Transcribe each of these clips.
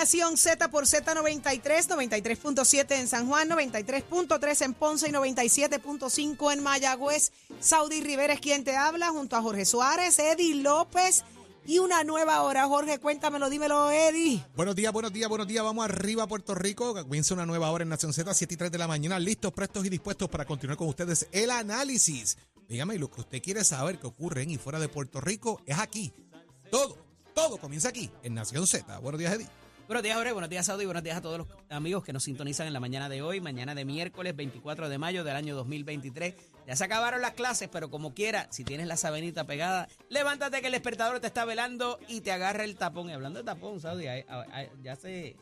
Nación Z por Z93, 93.7 en San Juan, 93.3 en Ponce y 97.5 en Mayagüez. Saudi Rivera es quien te habla, junto a Jorge Suárez, Eddie López y una nueva hora. Jorge, cuéntamelo, dímelo, Eddie. Buenos días, buenos días, buenos días. Vamos arriba a Puerto Rico. Comienza una nueva hora en Nación Z, 7 y 3 de la mañana. Listos, prestos y dispuestos para continuar con ustedes el análisis. Dígame, lo que usted quiere saber que ocurre en y fuera de Puerto Rico es aquí. Todo, todo comienza aquí en Nación Z. Buenos días, Eddie. Buenos días, Jorge. Buenos días, Saudi. Buenos días a todos los amigos que nos sintonizan en la mañana de hoy, mañana de miércoles 24 de mayo del año 2023. Ya se acabaron las clases, pero como quiera, si tienes la sabenita pegada, levántate que el despertador te está velando y te agarra el tapón. Y hablando de tapón, Saudi, ya se,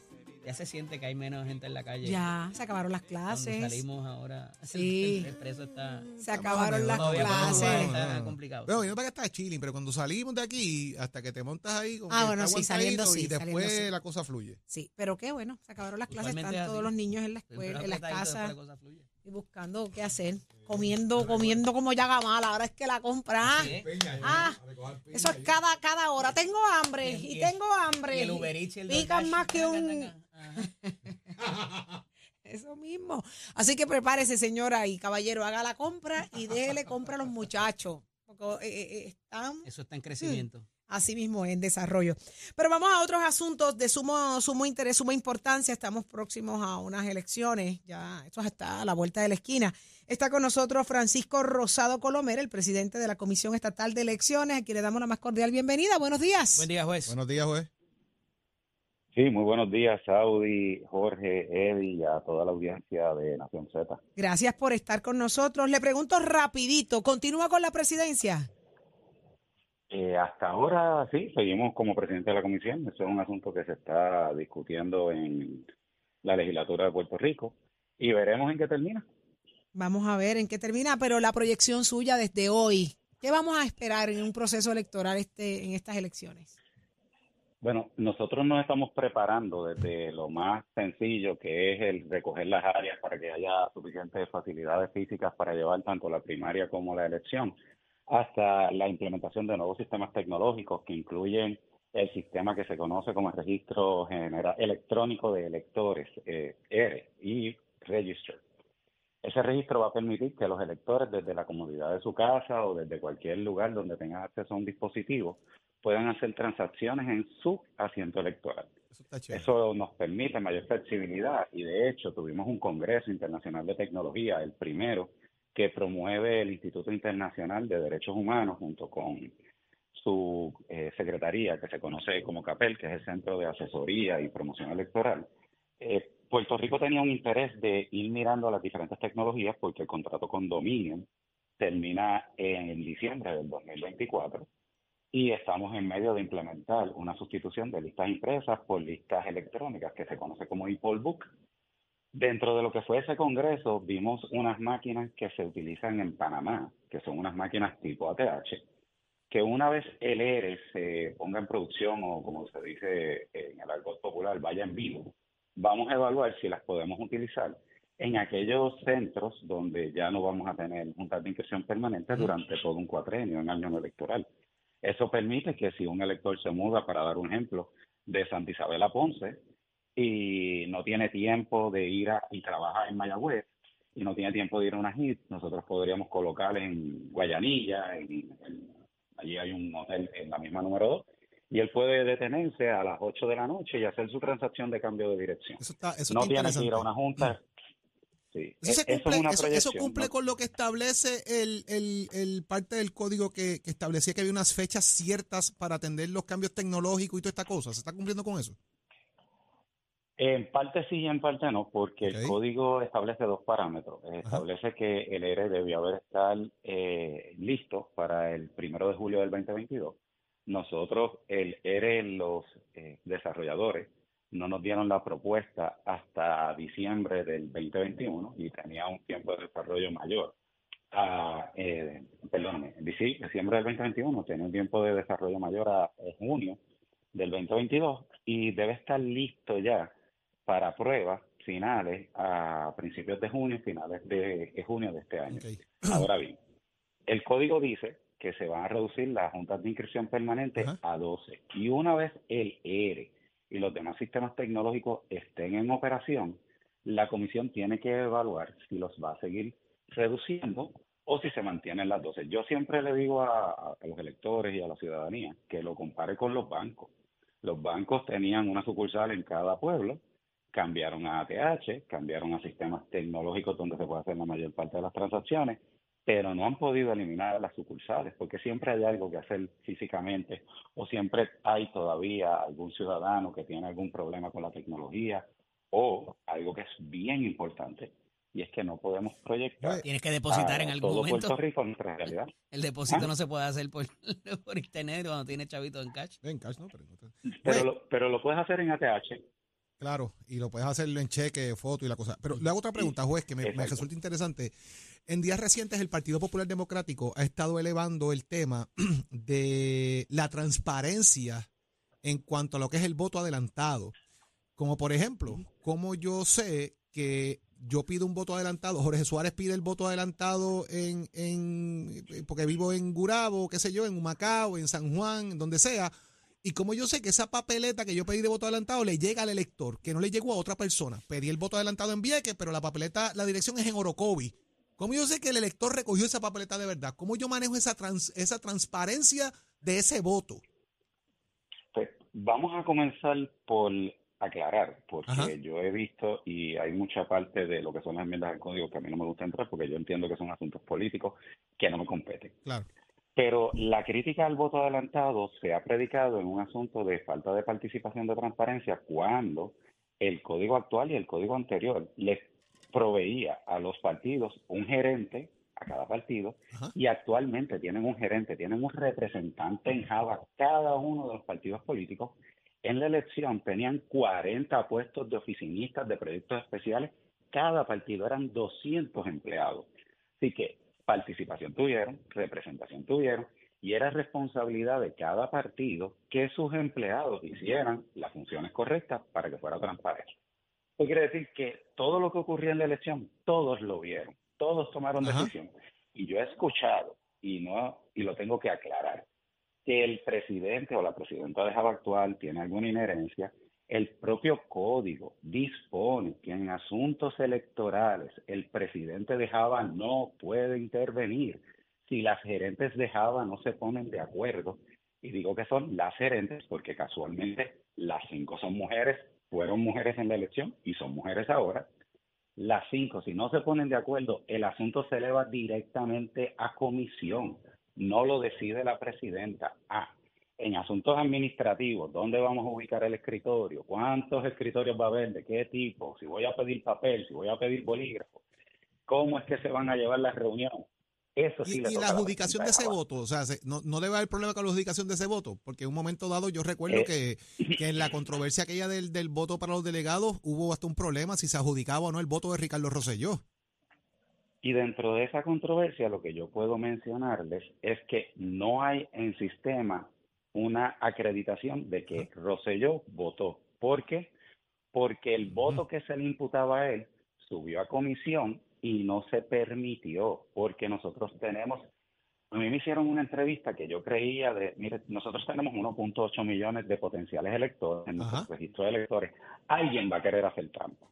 ya se siente que hay menos gente en la calle. Ya, se acabaron las Cuando clases. salimos ahora, Sí. el, el preso está... Se acabaron las Todavía clases. está- está complicado. Bueno, yo para que estás chilling, pero cuando salimos de aquí, hasta que te montas ahí, como Ah, bueno, está sí, saliendo sí, Y después saliendo sí. la cosa fluye. Sí, pero qué bueno, se acabaron las clases, están es todos los niños en la escuela, en las casas la cosa fluye. y buscando qué hacer. Comiendo, comiendo como llaga mala, ahora es que la compra. Sí, ¿eh? Ah, eso es cada, cada hora. Tengo hambre Y- y, y- tengo hambre. Y el Uber Eats y el Pican más que un... Eso mismo. Así que prepárese, señora y caballero, haga la compra y déjele compra a los muchachos. Porque eh, eh, eh, están Eso está en crecimiento. así mismo en desarrollo. Pero vamos a otros asuntos de sumo, sumo interés, suma importancia. Estamos próximos a unas elecciones. Ya, esto está a la vuelta de la esquina. Está con nosotros Francisco Rosado Colomer, el presidente de la Comisión Estatal de Elecciones, a quien le damos la más cordial bienvenida. Buenos días. Buen día, juez. Buenos días, juez. Sí, muy buenos días, Saudi, Jorge, Eddie y a toda la audiencia de Nación Z. Gracias por estar con nosotros. Le pregunto rapidito, ¿continúa con la presidencia? Eh, hasta ahora sí, seguimos como presidente de la comisión. Eso es un asunto que se está discutiendo en la legislatura de Puerto Rico y veremos en qué termina. Vamos a ver en qué termina, pero la proyección suya desde hoy. ¿Qué vamos a esperar en un proceso electoral este, en estas elecciones? Bueno, nosotros nos estamos preparando desde lo más sencillo, que es el recoger las áreas para que haya suficientes facilidades físicas para llevar tanto la primaria como la elección, hasta la implementación de nuevos sistemas tecnológicos que incluyen el sistema que se conoce como el registro genera- electrónico de electores, eh, ERE, y Register. Ese registro va a permitir que los electores desde la comodidad de su casa o desde cualquier lugar donde tengan acceso a un dispositivo puedan hacer transacciones en su asiento electoral. Eso nos permite mayor flexibilidad y de hecho tuvimos un Congreso Internacional de Tecnología, el primero, que promueve el Instituto Internacional de Derechos Humanos junto con su eh, secretaría que se conoce como CAPEL, que es el Centro de Asesoría y Promoción Electoral. Eh, Puerto Rico tenía un interés de ir mirando las diferentes tecnologías porque el contrato con Dominion termina en diciembre del 2024 y estamos en medio de implementar una sustitución de listas impresas por listas electrónicas que se conoce como e-poll book. Dentro de lo que fue ese congreso vimos unas máquinas que se utilizan en Panamá, que son unas máquinas tipo ATH, que una vez el ERE se ponga en producción o como se dice en el argot popular, vaya en vivo, vamos a evaluar si las podemos utilizar en aquellos centros donde ya no vamos a tener juntas de inscripción permanente durante todo un cuatrenio en año electoral. Eso permite que si un elector se muda, para dar un ejemplo, de Santa Isabel a Ponce y no tiene tiempo de ir a, y trabajar en Mayagüez y no tiene tiempo de ir a una HIT, nosotros podríamos colocar en Guayanilla, en- en- allí hay un hotel en la misma número 2, y él puede detenerse a las 8 de la noche y hacer su transacción de cambio de dirección. Eso está, eso no tiene que ir a una junta. Sí, Eso, se e- eso cumple, es una eso- eso proyección, cumple ¿no? con lo que establece el, el- el parte del código que, que establecía que había unas fechas ciertas para atender los cambios tecnológicos y toda esta cosa. ¿Se está cumpliendo con eso? En parte sí y en parte no, porque el código establece dos parámetros. Establece que el ERE debió haber estar eh, listo para el primero de julio del 2022. Nosotros, el ERE, los eh, desarrolladores, no nos dieron la propuesta hasta diciembre del 2021 y tenía un tiempo de desarrollo mayor. Ah, eh, perdóname, diciembre del 2021 tenía un tiempo de desarrollo mayor a, a junio del 2022 y debe estar listo ya para pruebas finales a principios de junio, finales de, de junio de este año. Ahora bien, el código dice que se van a reducir las juntas de inscripción permanente Ajá. a 12 y una vez el ERE y los demás sistemas tecnológicos estén en operación, la comisión tiene que evaluar si los va a seguir reduciendo o si se mantienen las 12. Yo siempre le digo a, a los electores y a la ciudadanía que lo compare con los bancos. Los bancos tenían una sucursal en cada pueblo, cambiaron a ATH, cambiaron a sistemas tecnológicos donde se puede hacer la mayor parte de las transacciones, pero no han podido eliminar las sucursales porque siempre hay algo que hacer físicamente o siempre hay todavía algún ciudadano que tiene algún problema con la tecnología o algo que es bien importante y es que no podemos proyectar. Tienes que depositar en algún todo momento. Puerto Rico nuestra realidad. El depósito ¿Ah? no se puede hacer por, por internet cuando tiene chavito en cash. En cash, ¿no? Pero, Pero lo, pero lo puedes hacer en ATH. Claro, y lo puedes hacer en cheque, foto y la cosa. Pero le hago otra pregunta, juez, que me, me resulta interesante. En días recientes, el Partido Popular Democrático ha estado elevando el tema de la transparencia en cuanto a lo que es el voto adelantado. Como por ejemplo, como yo sé que yo pido un voto adelantado, Jorge Suárez pide el voto adelantado en, en porque vivo en Gurabo, qué sé yo, en Humacao, en San Juan, en donde sea, y como yo sé que esa papeleta que yo pedí de voto adelantado le llega al elector, que no le llegó a otra persona. Pedí el voto adelantado en Vieques, pero la papeleta, la dirección es en Orocovi. ¿Cómo yo sé que el elector recogió esa papeleta de verdad? ¿Cómo yo manejo esa, trans- esa transparencia de ese voto? Pues vamos a comenzar por aclarar, porque Ajá. yo he visto y hay mucha parte de lo que son las enmiendas al código que a mí no me gusta entrar porque yo entiendo que son asuntos políticos que no me competen. Claro. Pero la crítica al voto adelantado se ha predicado en un asunto de falta de participación de transparencia cuando el código actual y el código anterior les proveía a los partidos un gerente a cada partido Ajá. y actualmente tienen un gerente, tienen un representante en Java cada uno de los partidos políticos. En la elección tenían 40 puestos de oficinistas de proyectos especiales, cada partido eran 200 empleados. Así que participación tuvieron, representación tuvieron, y era responsabilidad de cada partido que sus empleados hicieran las funciones correctas para que fuera transparente. Eso quiere decir que todo lo que ocurría en la elección, todos lo vieron, todos tomaron Ajá. decisión. Y yo he escuchado, y no y lo tengo que aclarar, que el presidente o la presidenta de Java actual tiene alguna inherencia, el propio código dispone que en asuntos electorales el presidente de Java no puede intervenir si las gerentes de Java no se ponen de acuerdo. Y digo que son las gerentes porque casualmente las cinco son mujeres, fueron mujeres en la elección y son mujeres ahora. Las cinco, si no se ponen de acuerdo, el asunto se eleva directamente a comisión. No lo decide la presidenta. Ah, en asuntos administrativos, ¿dónde vamos a ubicar el escritorio? ¿Cuántos escritorios va a haber? ¿De qué tipo? Si voy a pedir papel, si voy a pedir bolígrafo. ¿Cómo es que se van a llevar las reuniones? Eso sí Y, le y la adjudicación de ese voto, o sea, se- no, no debe haber problema con la adjudicación de ese voto, porque en un momento dado yo recuerdo Eh. que, que en la controversia aquella del, del voto para los delegados hubo hasta un problema si se adjudicaba o no el voto de Ricardo Rosselló. Y dentro de esa controversia, lo que yo puedo mencionarles es que no hay en sistema una acreditación de que Rosselló votó. ¿Por qué? Porque el voto que se le imputaba a él subió a comisión y no se permitió, porque nosotros tenemos, a mí me hicieron una entrevista que yo creía de, mire, nosotros tenemos 1.8 millones de potenciales electores en nuestro registro de electores. Alguien va a querer hacer trampa.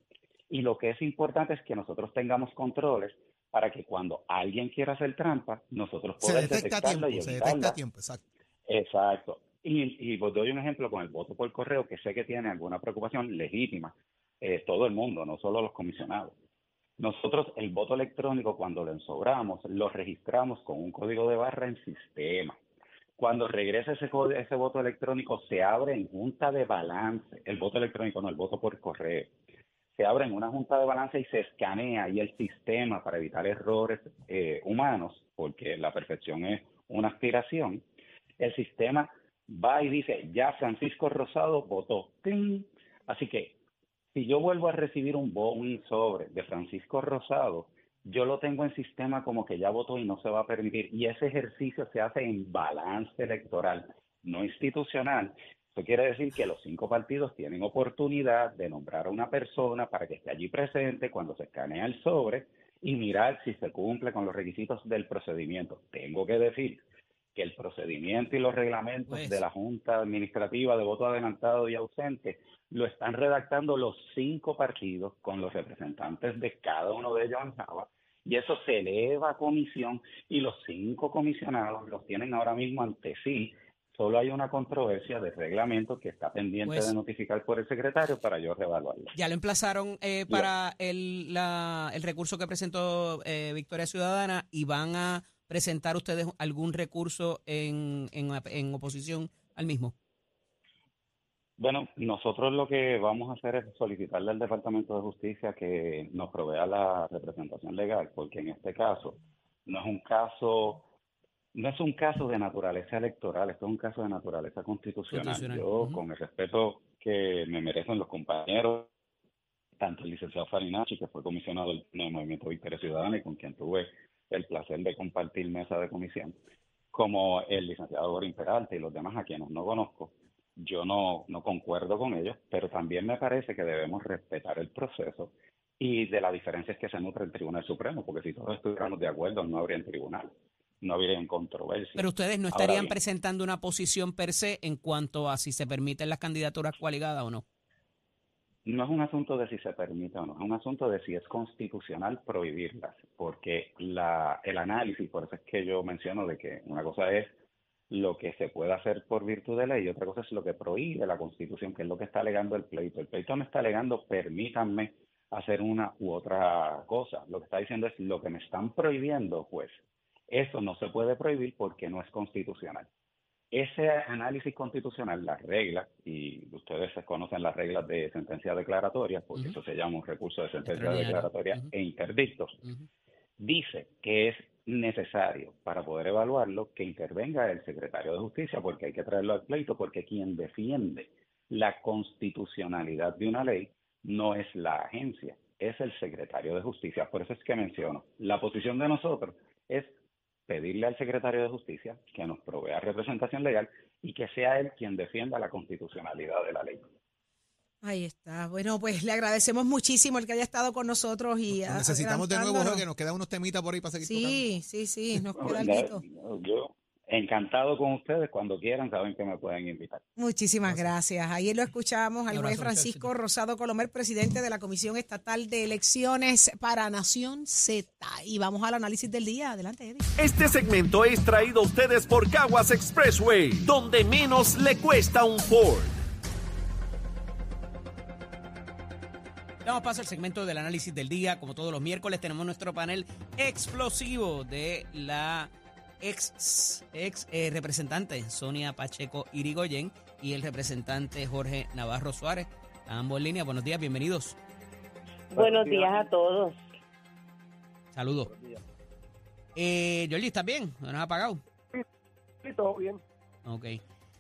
Y lo que es importante es que nosotros tengamos controles para que cuando alguien quiera hacer trampa, nosotros podamos detecta a detectarla tiempo, y se detecta evitarla. a tiempo, exacto. Exacto. Y, y pues doy un ejemplo con el voto por correo, que sé que tiene alguna preocupación legítima, eh, todo el mundo, no solo los comisionados. Nosotros el voto electrónico, cuando lo ensobramos, lo registramos con un código de barra en sistema. Cuando regresa ese, ese voto electrónico, se abre en junta de balance, el voto electrónico, no el voto por correo. Se abre en una junta de balance y se escanea y el sistema para evitar errores eh, humanos, porque la perfección es una aspiración, el sistema va y dice, ya Francisco Rosado votó. Así que si yo vuelvo a recibir un, un sobre de Francisco Rosado, yo lo tengo en sistema como que ya votó y no se va a permitir. Y ese ejercicio se hace en balance electoral, no institucional. Eso quiere decir que los cinco partidos tienen oportunidad de nombrar a una persona para que esté allí presente cuando se escanea el sobre y mirar si se cumple con los requisitos del procedimiento. Tengo que decir que el procedimiento y los reglamentos Pues. de la Junta Administrativa de voto adelantado y ausente lo están redactando los cinco partidos con los representantes de cada uno de ellos en Java y eso se eleva a comisión y los cinco comisionados los tienen ahora mismo ante sí. Solo hay una controversia de reglamento que está pendiente Pues- de notificar por el secretario para yo reevaluarlo. Ya lo emplazaron eh, para el, la- el recurso que presentó eh, Victoria Ciudadana y van a presentar ustedes algún recurso en, en, en oposición al mismo. Bueno, nosotros lo que vamos a hacer es solicitarle al Departamento de Justicia que nos provea la representación legal, porque en este caso no es un caso no es un caso de naturaleza electoral, esto es un caso de naturaleza constitucional. Constitucional, Yo, con el respeto que me merecen los compañeros, tanto el licenciado Farinacci, que fue comisionado del del Movimiento Victoria Ciudadana y con quien tuve el placer de compartir mesa de comisión, como el licenciado Gorín Peralta y los demás a quienes no conozco, yo no, no concuerdo con ellos, pero también me parece que debemos respetar el proceso y de las diferencias que se nutre el Tribunal Supremo, porque si todos estuviéramos de acuerdo no habría en tribunal, no habría en controversia. Pero ustedes no estarían bien. presentando una posición per se en cuanto a si se permiten las candidaturas coaligadas o no. No es un asunto de si se permite o no, es un asunto de si es constitucional prohibirlas, porque la, el análisis, por eso es que yo menciono de que una cosa es lo que se puede hacer por virtud de ley y otra cosa es lo que prohíbe la Constitución, que es lo que está alegando el pleito. El pleito no está alegando, permítanme hacer una u otra cosa. Lo que está diciendo es lo que me están prohibiendo, pues eso no se puede prohibir porque no es constitucional. Ese análisis constitucional, las reglas, y ustedes conocen las reglas de sentencia declaratoria, porque eso se llama un recurso de sentencia declaratoria e interdictos, dice que es necesario para poder evaluarlo que intervenga el secretario de justicia, porque hay que traerlo al pleito, porque quien defiende la constitucionalidad de una ley no es la agencia, es el secretario de justicia. Por eso es que menciono, la posición de nosotros es pedirle al secretario de justicia que nos provea representación legal y que sea él quien defienda la constitucionalidad de la ley. Ahí está. Bueno, pues le agradecemos muchísimo el que haya estado con nosotros y necesitamos de nuevo. Jorge, que nos quedan unos temitas por ahí para seguir Sí, sí, sí, nos queda algo. Yo encantado con ustedes, cuando quieran saben que me pueden invitar. Muchísimas gracias. Ahí lo escuchamos al juez Francisco. Rosado Colomer, presidente de la Comisión Estatal de Elecciones para Nación Z. Y vamos al análisis del día. Adelante, Eddie. Este segmento es traído a ustedes por Caguas Expressway, donde menos le cuesta un Ford. Damos paso al segmento del análisis del día. Como todos los miércoles, tenemos nuestro panel explosivo de la ex, ex eh, representante Sonia Pacheco Irigoyen y el representante Jorge Navarro Suárez. Ambos en línea. Buenos días, bienvenidos. Buenos días a todos. Saludos. Eh, Georgie, ¿estás bien? ¿No nos ha apagado? Sí, todo bien. Ok.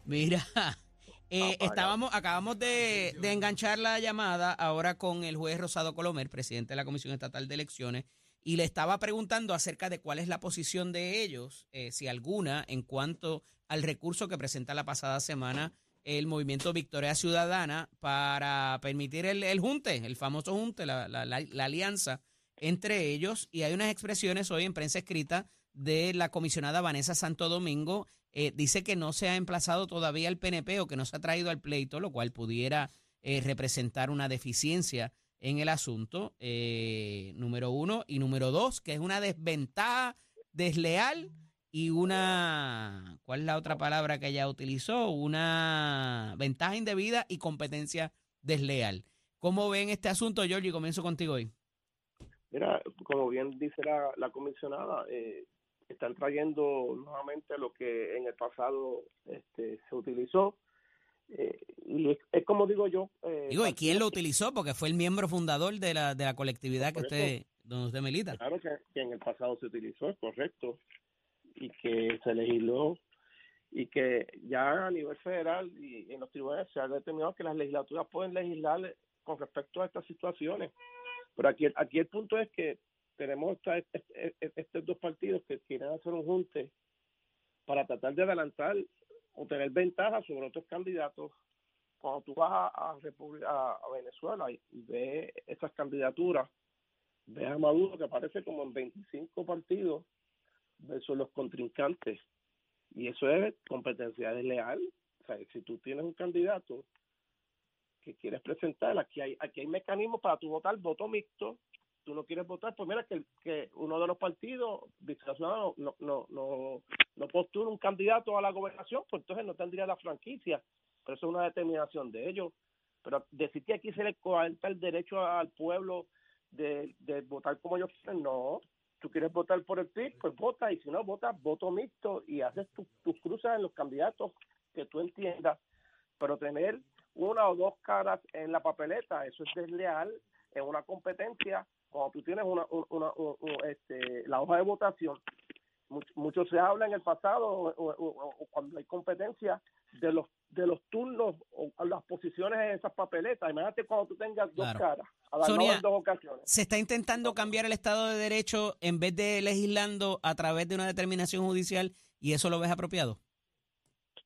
Mira, eh, estábamos, acabamos de, de enganchar la llamada ahora con el juez Rosado Colomer, presidente de la Comisión Estatal de Elecciones, y le estaba preguntando acerca de cuál es la posición de ellos, eh, si alguna, en cuanto al recurso que presenta la pasada semana el movimiento Victoria Ciudadana para permitir el, el junte, el famoso junte, la, la- la- alianza entre ellos. Y hay unas expresiones hoy en prensa escrita de la comisionada Vanessa Santo Domingo. eh, dice que no se ha emplazado todavía el PNP o que no se ha traído al pleito, lo cual pudiera eh, representar una deficiencia en el asunto, eh, número uno. Y número dos, que es una desventaja desleal y una, ¿cuál es la otra palabra que ella utilizó? Una ventaja indebida y competencia desleal. ¿Cómo ven este asunto, Giorgi? Comienzo contigo hoy. Mira, como bien dice la, la comisionada, eh, están trayendo nuevamente lo que en el pasado este, se utilizó. Eh, y es, es como digo yo. eh, Digo, ¿y quién lo utilizó? Porque fue el miembro fundador de la, de la colectividad que usted, donde usted milita. Claro que, que en el pasado se utilizó, es correcto, y que se legisló y que ya a nivel federal y en los tribunales se ha determinado que las legislaturas pueden legislar con respecto a estas situaciones. Pero aquí, aquí el punto es que tenemos esta- este- este- estos dos partidos que quieren hacer un junte para tratar de adelantar o tener ventaja sobre otros candidatos. Cuando tú vas a, a, Venezuela y, y ves esas candidaturas, ves a Maduro que aparece como en 25 partidos versus los contrincantes Y eso es competencia desleal. O sea, si tú tienes un candidato que quieres presentar, aquí hay, aquí hay mecanismos para tu votar voto mixto, tú no quieres votar, pues mira que, uno de los partidos no, no, no, no, postula un candidato a la gobernación, pues entonces no tendría la franquicia, pero eso es una determinación de ellos. Pero decir que aquí se le coarta el derecho al pueblo de, votar como ellos quieren, no. Tú quieres votar por el PIB, pues vota, y si no votas, voto mixto y haces tus cruzas en los candidatos que tú entiendas, pero tener una o dos caras en la papeleta, eso es desleal en una competencia cuando tú tienes una, una, este, la hoja de votación, mucho, se habla en el pasado o, cuando hay competencia de los de los turnos o las posiciones en esas papeletas. Imagínate cuando tú tengas dos caras, a Sonia, dos ocasiones. Se está intentando cambiar el Estado de Derecho en vez de legislando a través de una determinación judicial y eso lo ves apropiado.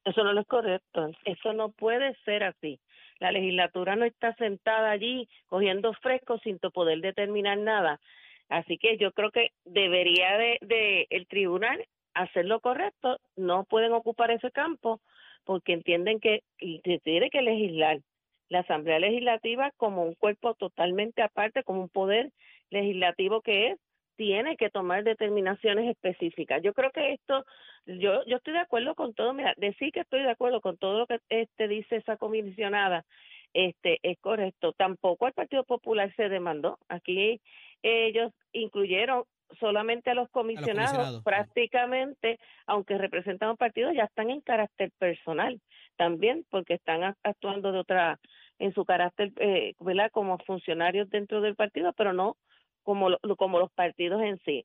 Eso no es correcto. Eso no puede ser así. La legislatura no está sentada allí cogiendo fresco sin poder determinar nada. Así que yo creo que debería de, de el tribunal hacer lo correcto. No pueden ocupar ese campo porque entienden que se tiene que legislar. La Asamblea Legislativa como un cuerpo totalmente aparte, como un poder legislativo que es, tiene que tomar determinaciones específicas. Yo creo que esto, yo, yo estoy de acuerdo con todo, mira, decir que estoy de acuerdo con todo lo que este dice esa comisionada, este es correcto. Tampoco el Partido Popular se demandó. Aquí ellos incluyeron solamente a los comisionados, prácticamente, aunque representan un partido, ya están en carácter personal también, porque están actuando de otra, en su carácter, eh, ¿verdad? Como funcionarios dentro del partido, pero no como, como los partidos en sí.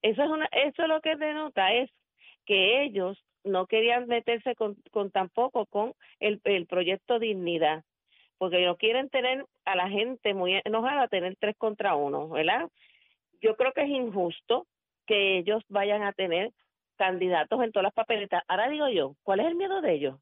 Eso es una, eso lo que denota es que ellos no querían meterse con, con tampoco con el, proyecto Dignidad, porque no quieren tener a la gente muy enojada, tener tres contra uno, ¿verdad? Yo creo que es injusto que ellos vayan a tener candidatos en todas las papeletas. Ahora digo yo, ¿cuál es el miedo de ellos?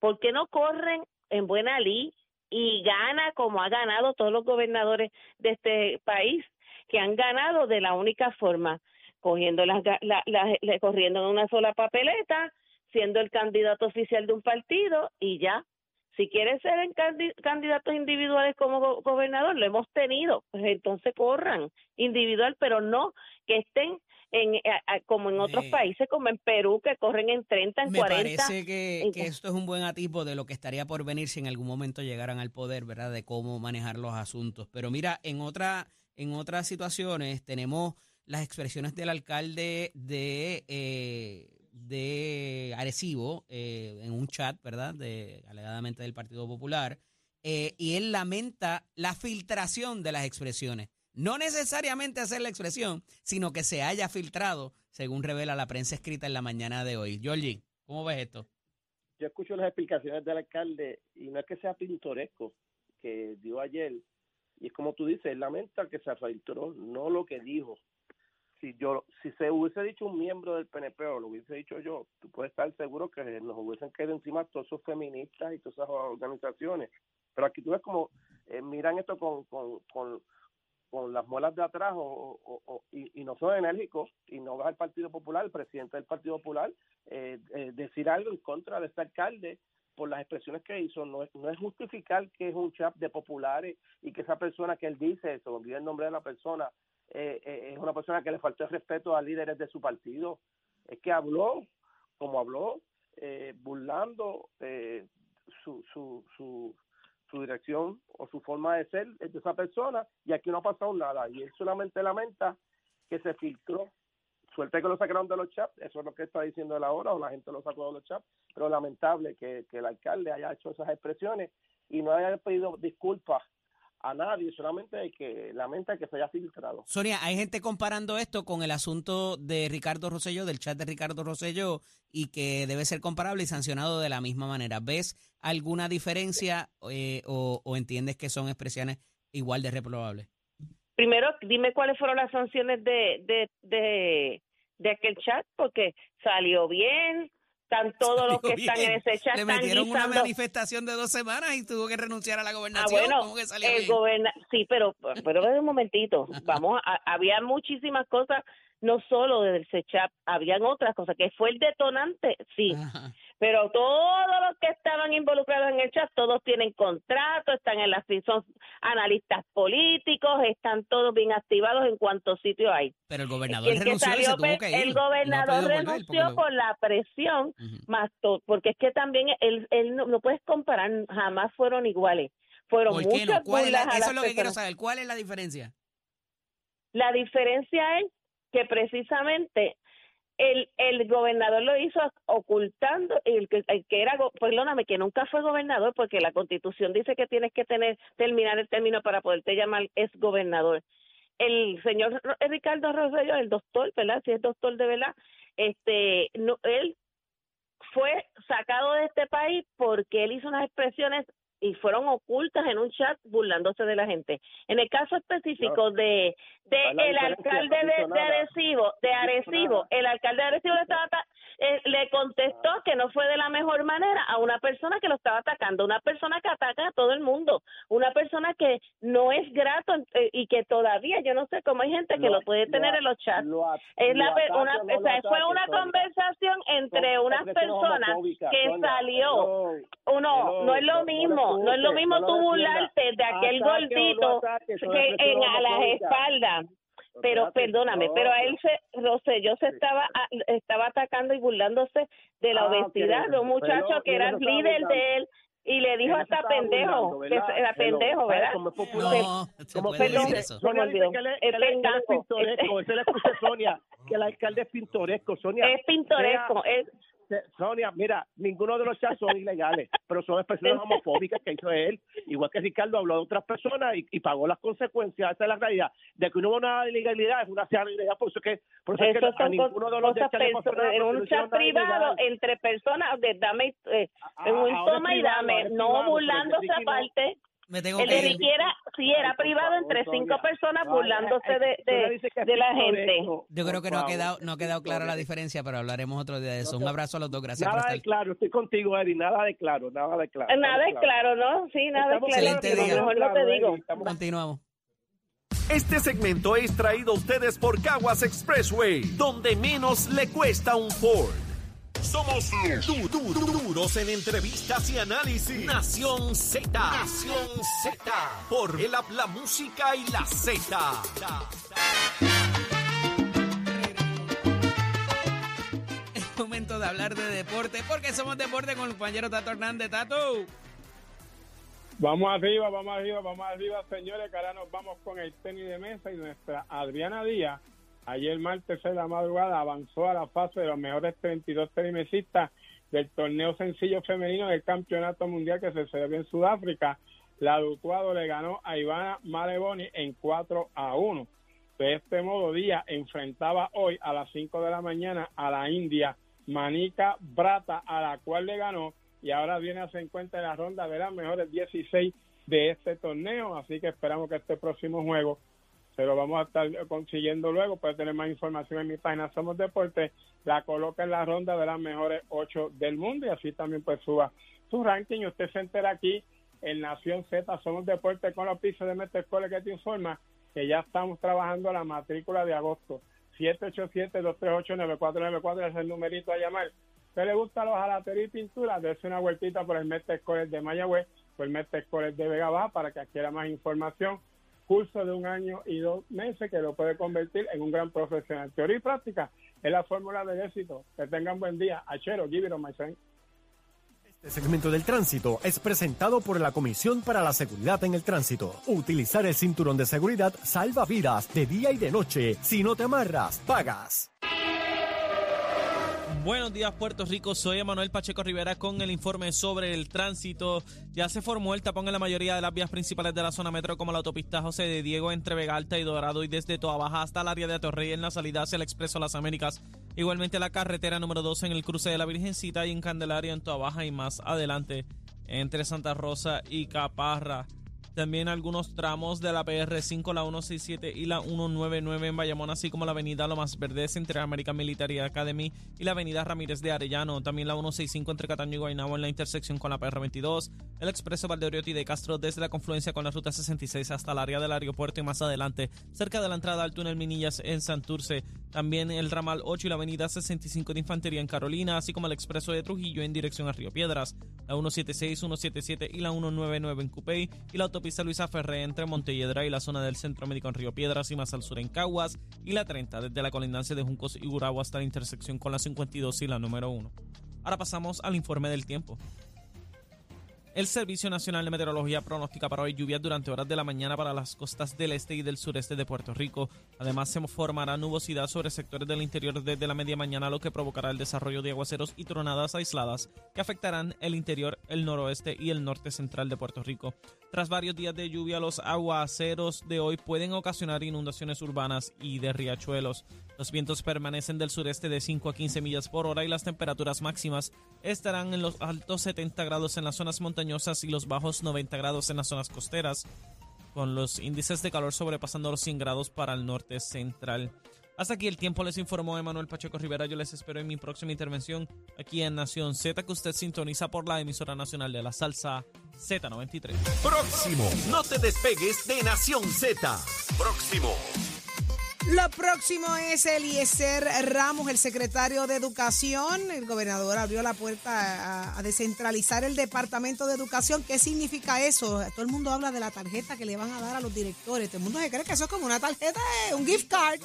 ¿Por qué no corren en buena ley y gana como ha ganado todos los gobernadores de este país que han ganado de la única forma, cogiendo las, la, corriendo en una sola papeleta, siendo el candidato oficial de un partido y ya. Si quieren ser candidatos individuales como gobernador, lo hemos tenido, pues entonces corran individual, pero no que estén en, como en otros países, como en Perú, que corren en 30, en Me 40. Me parece que, que, esto es un buen atipo de lo que estaría por venir si en algún momento llegaran al poder, ¿verdad? De cómo manejar los asuntos. Pero mira, en otra en otras situaciones tenemos las expresiones del alcalde de, eh, de Arecibo eh, en un chat, ¿verdad? De, alegadamente del Partido Popular. Eh, y él lamenta la filtración de las expresiones. No necesariamente hacer la expresión, sino que se haya filtrado, según revela la prensa escrita en la mañana de hoy. Georgie, ¿cómo ves esto? Yo escucho las explicaciones del alcalde y no es que sea pintoresco que dio ayer, y es como tú dices, él lamenta que se filtró, no lo que dijo. Si yo, si se hubiese dicho un miembro del PNP o lo hubiese dicho yo, tú puedes estar seguro que nos hubiesen quedado encima todos esos feministas y todas esas organizaciones. Pero aquí tú ves como eh, miran esto con, con, con, con las muelas de atrás o, o, y, no son enérgicos y no va el Partido Popular, el presidente del Partido Popular, eh, eh, decir algo en contra de este alcalde por las expresiones que hizo, no es, no es justificar que es un chat de populares y que esa persona que él dice, se olvida el nombre de la persona, eh, eh, es una persona que le faltó el respeto a líderes de su partido. Es que habló como habló, eh, burlando su, su, su, su dirección o su forma de ser de esa persona y aquí no ha pasado nada. Y él solamente lamenta que se filtró Suerte que lo sacaron de los chats, eso es lo que está diciendo él ahora, o la gente lo sacó de los chats, pero lamentable que, el alcalde haya hecho esas expresiones y no haya pedido disculpas a nadie, solamente que lamenta que se haya filtrado. Sonia, hay gente comparando esto con el asunto de Ricardo Rosselló, del chat de Ricardo Rosselló, y que debe ser comparable y sancionado de la misma manera. ¿Ves alguna diferencia eh, o, o entiendes que son expresiones igual de reprobables? Primero, dime cuáles fueron las sanciones de, de, de, de aquel chat porque salió bien, están todos los que están en ese chat. Le metieron una manifestación de dos semanas y tuvo que renunciar a la gobernación. Ah, bueno, el sí, pero, pero un momentito, vamos, había muchísimas cosas no solo del SECHAP, habían otras cosas, que fue el detonante, sí, Ajá. pero todos los que estaban involucrados en el chat, todos tienen contrato, están en las son analistas políticos, están todos bien activados en cuantos sitios hay. Pero el gobernador El renunció y se salió, tuvo pe- que ir. el y no ha gobernador renunció porque por la presión más todo, porque es que también él, él no, no puedes comparar, jamás fueron iguales. Fueron ¿Por qué no? muchas ¿Cuál es la- eso es lo que quiero personas. saber. ¿Cuál es la diferencia? La diferencia es que precisamente el, el gobernador lo hizo ocultando, el que, el que era, perdóname, que nunca fue gobernador, porque la constitución dice que tienes que tener terminar el término para poderte llamar es gobernador. El señor Ro- Ricardo Rosselló, el doctor, ¿verdad? Si es doctor de verdad, este, no, él fue sacado de este país porque él hizo unas expresiones y fueron ocultas en un chat burlándose de la gente. En el caso específico de de ¿Cuál es la el alcalde de, de. Arecibo, de Arecibo, el alcalde de Arecibo le estaba ta- eh, le contestó que no fue de la mejor manera a una persona que lo estaba atacando, una persona que ataca a todo el mundo, una persona que no es grato eh, y que todavía yo no sé cómo hay gente que lo, puede tener en los chats. Lo Es la una, o no o sea, lo fue una Sonia. conversación entre unas personas que Sonia. salió uno, Hello, no es lo mismo, no es lo mismo tú burlarte de aquel Ataque gordito ataque, que en a las espaldas. Pero Espérate, perdóname, no, pero a él se, Rosselló se estaba a- estaba atacando y burlándose de la Ah, obesidad de un muchacho Pero, que era el líder de él y le dijo hasta pendejo, burlando, que ¿verdad? era pendejo, ¿Sabes ¿verdad? popular? No, se Como perdón, Sonia dice que Es que él es- pintoresco, eso le escuché Sonia, que el alcalde es pintoresco, Sonia. Es pintoresco, es, Sonia, mira, ninguno de los chats son ilegales, pero son expresiones homofóbicas que hizo él. Igual que Ricardo habló de otras personas y, y pagó las consecuencias. Esa es la realidad. De que no hubo una ilegalidad, es una sea ilegalidad. Por eso, que, por eso es que a ninguno de los la en un chat privado entre personas de dame eh, en un toma y dame, no burlándose aparte. Me tengo El de que ir. Ricky era, sí, era Ay, por privado favor, entre cinco Sonia. personas burlándose de, de, de la gente. Yo creo Por que no ha quedado, no ha quedado clara la diferencia, pero hablaremos otro día de eso. No, Un abrazo a los dos. Gracias por Nada de estar. claro, estoy contigo, Eri, nada de claro, nada de claro. Nada Estamos claro, ¿no? Sí, nada Estamos claro. Excelente día. mejor no te digo. Continuamos. Este segmento es traído a ustedes por Caguas Expressway, donde menos le cuesta un Ford. Somos du- du- du- duros en entrevistas y análisis. Nación Z. Nación Z. Por el app, la música y la Z. Es momento de hablar de deporte, porque somos deporte con el compañero Tato Hernández. Tato. Vamos arriba, vamos arriba, vamos arriba, señores, que ahora nos vamos con el tenis de mesa y nuestra Adriana Díaz, ayer martes en la madrugada, avanzó a la fase de los mejores 32 tenisistas del torneo sencillo femenino del campeonato mundial que se celebró en Sudáfrica. La Dutuado le ganó a Ivana Maleboni en 4 a 1. De este modo, Díaz enfrentaba hoy a las 5 de la mañana a la India Manika Brata, a la cual le ganó y ahora viene a se encuentra en la ronda de las mejores 16 de este torneo, así que esperamos que este próximo juego se lo vamos a estar consiguiendo luego, puede tener más información en mi página Somos Deportes, la coloca en la ronda de las mejores 8 del mundo y así también pues suba su ranking usted se entera aquí en Nación Z, Somos Deportes con los pisos de Meterscole que te informa que ya estamos trabajando la matrícula de agosto. 787-238-9494 es el numerito a llamar. ¿Usted le gusta los jalatería y pintura? Dese una vueltita por el Mestre College de Mayagüez o el Mestre College de Vega Baja para que adquiera más información. Curso de un año y dos meses que lo puede convertir en un gran profesional. Teoría y práctica es la fórmula del éxito. Que tengan buen día. Achero, give it on my friend. Este segmento del tránsito es presentado por la Comisión para la Seguridad en el Tránsito. Utilizar el cinturón de seguridad salva vidas de día y de noche. Si no te amarras, pagas. Buenos días Puerto Rico, soy Emanuel Pacheco Rivera con el informe sobre el tránsito. Ya se formó el tapón en la mayoría de las vías principales de la zona metro como la autopista José de Diego entre Vega Alta y Dorado y desde Toa Baja hasta el área de Atorrey en la salida hacia el Expreso Las Américas. Igualmente la carretera número 2 en el cruce de la Virgencita y en Candelaria en Toa Baja y más adelante entre Santa Rosa y Caparra. También algunos tramos de la PR5, la 167 y la 199 en Bayamón, así como la avenida Lomas Verdes entre American Military Academy y la avenida Ramírez de Arellano. También la 165 entre Cataño y Guaynabo en la intersección con la PR22. El expreso Valdeoriotti de Castro desde la confluencia con la ruta 66 hasta el área del aeropuerto y más adelante, cerca de la entrada al túnel Minillas en Santurce. También el ramal 8 y la avenida 65 de Infantería en Carolina, así como el expreso de Trujillo en dirección a Río Piedras, la 176, 177 y la 199 en Cupey, y la autopista Luisa Ferré entre Montelledra y la zona del Centro Médico en Río Piedras y más al sur en Caguas, y la 30 desde la colindancia de Juncos y Gurabo hasta la intersección con la 52 y la número 1. Ahora pasamos al informe del tiempo. El Servicio Nacional de Meteorología pronostica para hoy lluvias durante horas de la mañana para las costas del este y del sureste de Puerto Rico. Además, se formará nubosidad sobre sectores del interior desde la media mañana, lo que provocará el desarrollo de aguaceros y tronadas aisladas que afectarán el interior, el noroeste y el norte central de Puerto Rico. Tras varios días de lluvia, los aguaceros de hoy pueden ocasionar inundaciones urbanas y de riachuelos. Los vientos permanecen del sureste de 5 a 15 millas por hora y las temperaturas máximas estarán en los altos 70 grados en las zonas montañosas y los bajos 90 grados en las zonas costeras, con los índices de calor sobrepasando los 100 grados para el norte central. Hasta aquí el tiempo les informó Emanuel Pacheco Rivera. Yo les espero en mi próxima intervención aquí en Nación Z, que usted sintoniza por la emisora nacional de la salsa Z93. Próximo. No te despegues de Nación Z. Próximo. Lo próximo es Eliezer Ramos, el secretario de Educación. El gobernador abrió la puerta a, a, descentralizar el Departamento de Educación. ¿Qué significa eso? Todo el mundo habla de la tarjeta que le van a dar a los directores. Todo el mundo se cree que eso es como una tarjeta, un gift card.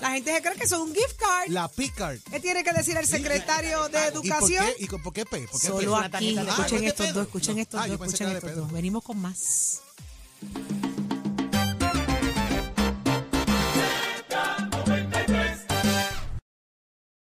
La gente se cree que eso es un gift card. La P-Card. ¿Qué tiene que decir el secretario de Educación? ¿Y por qué? ¿Y por qué P? ¿Por qué Solo aquí. Ah, Escuchen ¿por qué estos dos, escuchen estos Ah, dos, escuchen estos dos. Venimos con más.